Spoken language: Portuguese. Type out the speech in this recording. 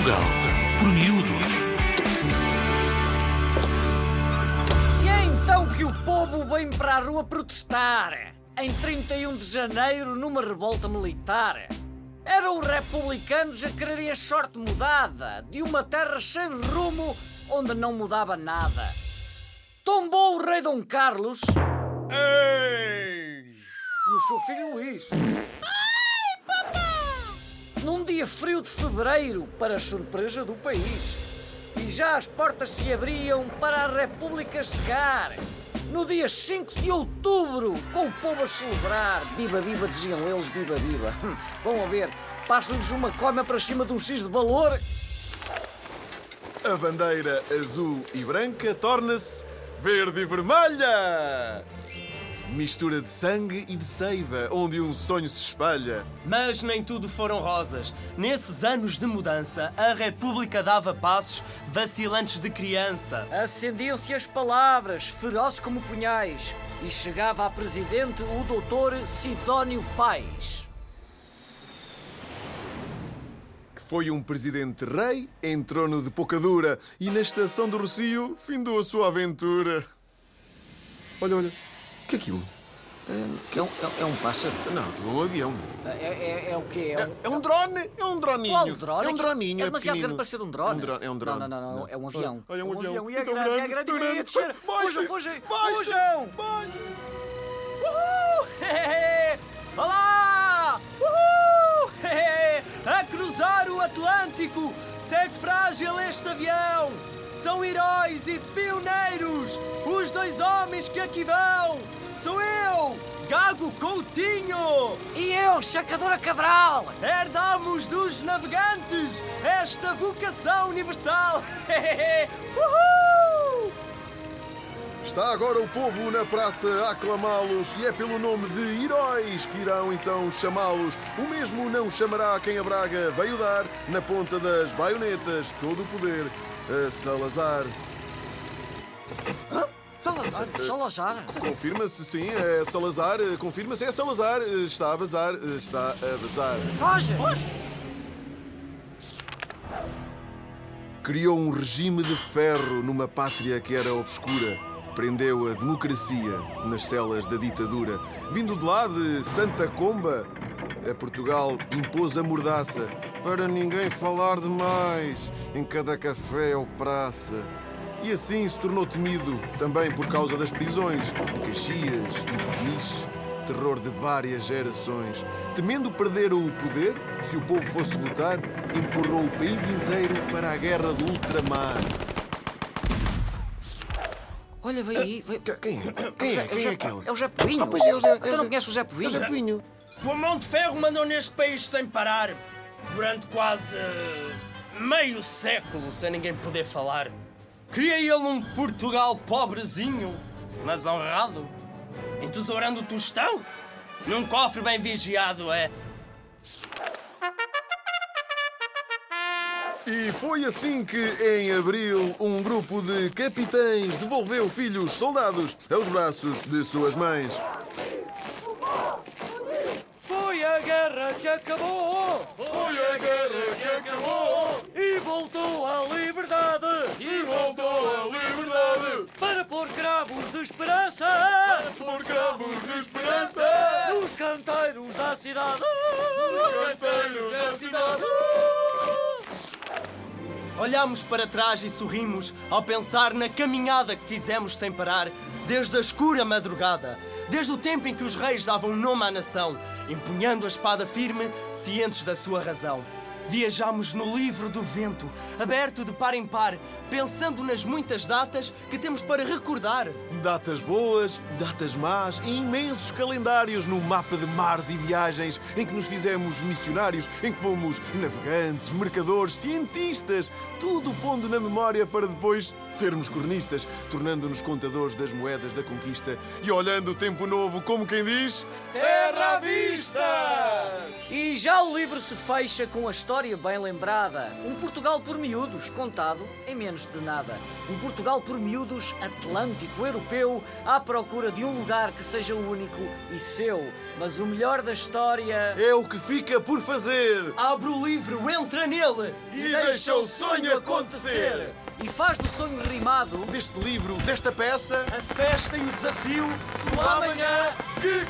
Portugal, por miúdos. E é então que o povo vem para a rua protestar. Em 31 de janeiro, numa revolta militar. Eram os republicanos a quererem a sorte mudada de uma terra sem rumo onde não mudava nada. Tombou o rei Dom Carlos. Ei! E o seu filho Luís. Num dia frio de fevereiro, para a surpresa do país. E já as portas se abriam para a República chegar. No dia 5 de outubro, com o povo a celebrar. Viva, viva, diziam eles, viva, viva. Hum, Vão a ver, passa-lhes uma coma para cima de um X de valor. A bandeira azul e branca torna-se verde e vermelha. Mistura de sangue e de seiva, onde um sonho se espalha. Mas nem tudo foram rosas. Nesses anos de mudança, a República dava passos vacilantes de criança. Acendiam-se as palavras, ferozes como punhais. E chegava a presidente o doutor Sidónio Pais. Que foi um presidente rei em trono de pouca dura e na estação do Rocio findou a sua aventura. Olha, olha, que é aquilo? É um, é- é um pássaro? Não, aquilo é um avião. É, é- é o quê? É É, é um drone, é um droninho. Qual drone? É um droninho, É é demasiado grande para ser um drone. É um drone, é um drone. Não, não, não, é um avião. Olha, é um avião. E é Tão grande, é grande, grande, e grande. descer. Fujam, fujam, fujam! Uhul! Olá! Uhul! Hehe! A cruzar o Atlântico! Segue frágil este avião! São heróis e pioneiros! Os dois homens que aqui vão! Sou eu, Gago Coutinho! E eu, Chacadora Cabral! Herdamos dos navegantes esta vocação universal! Uhul! Está agora o povo na praça a aclamá-los e é pelo nome de heróis que irão então chamá-los. O mesmo não chamará quem a Braga veio dar na ponta das baionetas todo o poder a Salazar. Salazar, Salazar. Confirma-se, sim, é Salazar. Confirma-se, é Salazar. Está a vazar, está a vazar. Foge! Criou um regime de ferro numa pátria que era obscura. Prendeu a democracia nas celas da ditadura. Vindo de lá de Santa Comba, a Portugal impôs a mordaça para ninguém falar demais em cada café ou praça. E assim se tornou temido também por causa das prisões de Caxias e de Peniche. Terror de várias gerações. Temendo perder o poder, se o povo fosse votar, empurrou o país inteiro para a guerra do ultramar. Olha, veio aí. Veio... Que- Quem é? Quem é? Quem é aquele? É o Zé Povinho. Ah, pois é, o Zé- é Tu não Zé- conheces o Zé É Povinho? o Zé Povinho. O mão de ferro mandou neste país sem parar durante quase eh, meio século sem ninguém poder falar. Queria ele um Portugal pobrezinho, mas honrado, entesourando o tostão num cofre bem vigiado, é. E foi assim que, em abril, um grupo de capitães devolveu filhos soldados aos braços de suas mães. Foi a guerra que acabou Foi a guerra que acabou e voltou à liberdade e voltou a liberdade para pôr cravos de esperança por cabos de esperança. nos canteiros da cidade. Canteiros da cidade. Olhamos para trás e sorrimos ao pensar na caminhada que fizemos sem parar, desde a escura madrugada, desde o tempo em que os reis davam nome à nação, empunhando a espada firme, cientes da sua razão. Viajamos no livro do vento, aberto de par em par, pensando nas muitas datas que temos para recordar. Datas boas, datas más e imensos calendários no mapa de mares e viagens em que nos fizemos missionários, em que fomos navegantes, mercadores, cientistas, tudo pondo na memória para depois sermos cronistas, tornando-nos contadores das moedas da conquista e olhando o tempo novo como quem diz: Terra à vista! E já o livro se fecha com a história história bem lembrada. Um Portugal por miúdos, contado em menos de nada. Um Portugal por miúdos atlântico, europeu, à procura de um lugar que seja único e seu. Mas o melhor da história. É o que fica por fazer. Abre o livro, entra nele E deixa o sonho acontecer. E faz do sonho rimado Deste livro, desta peça, a festa e o desafio do amanhã que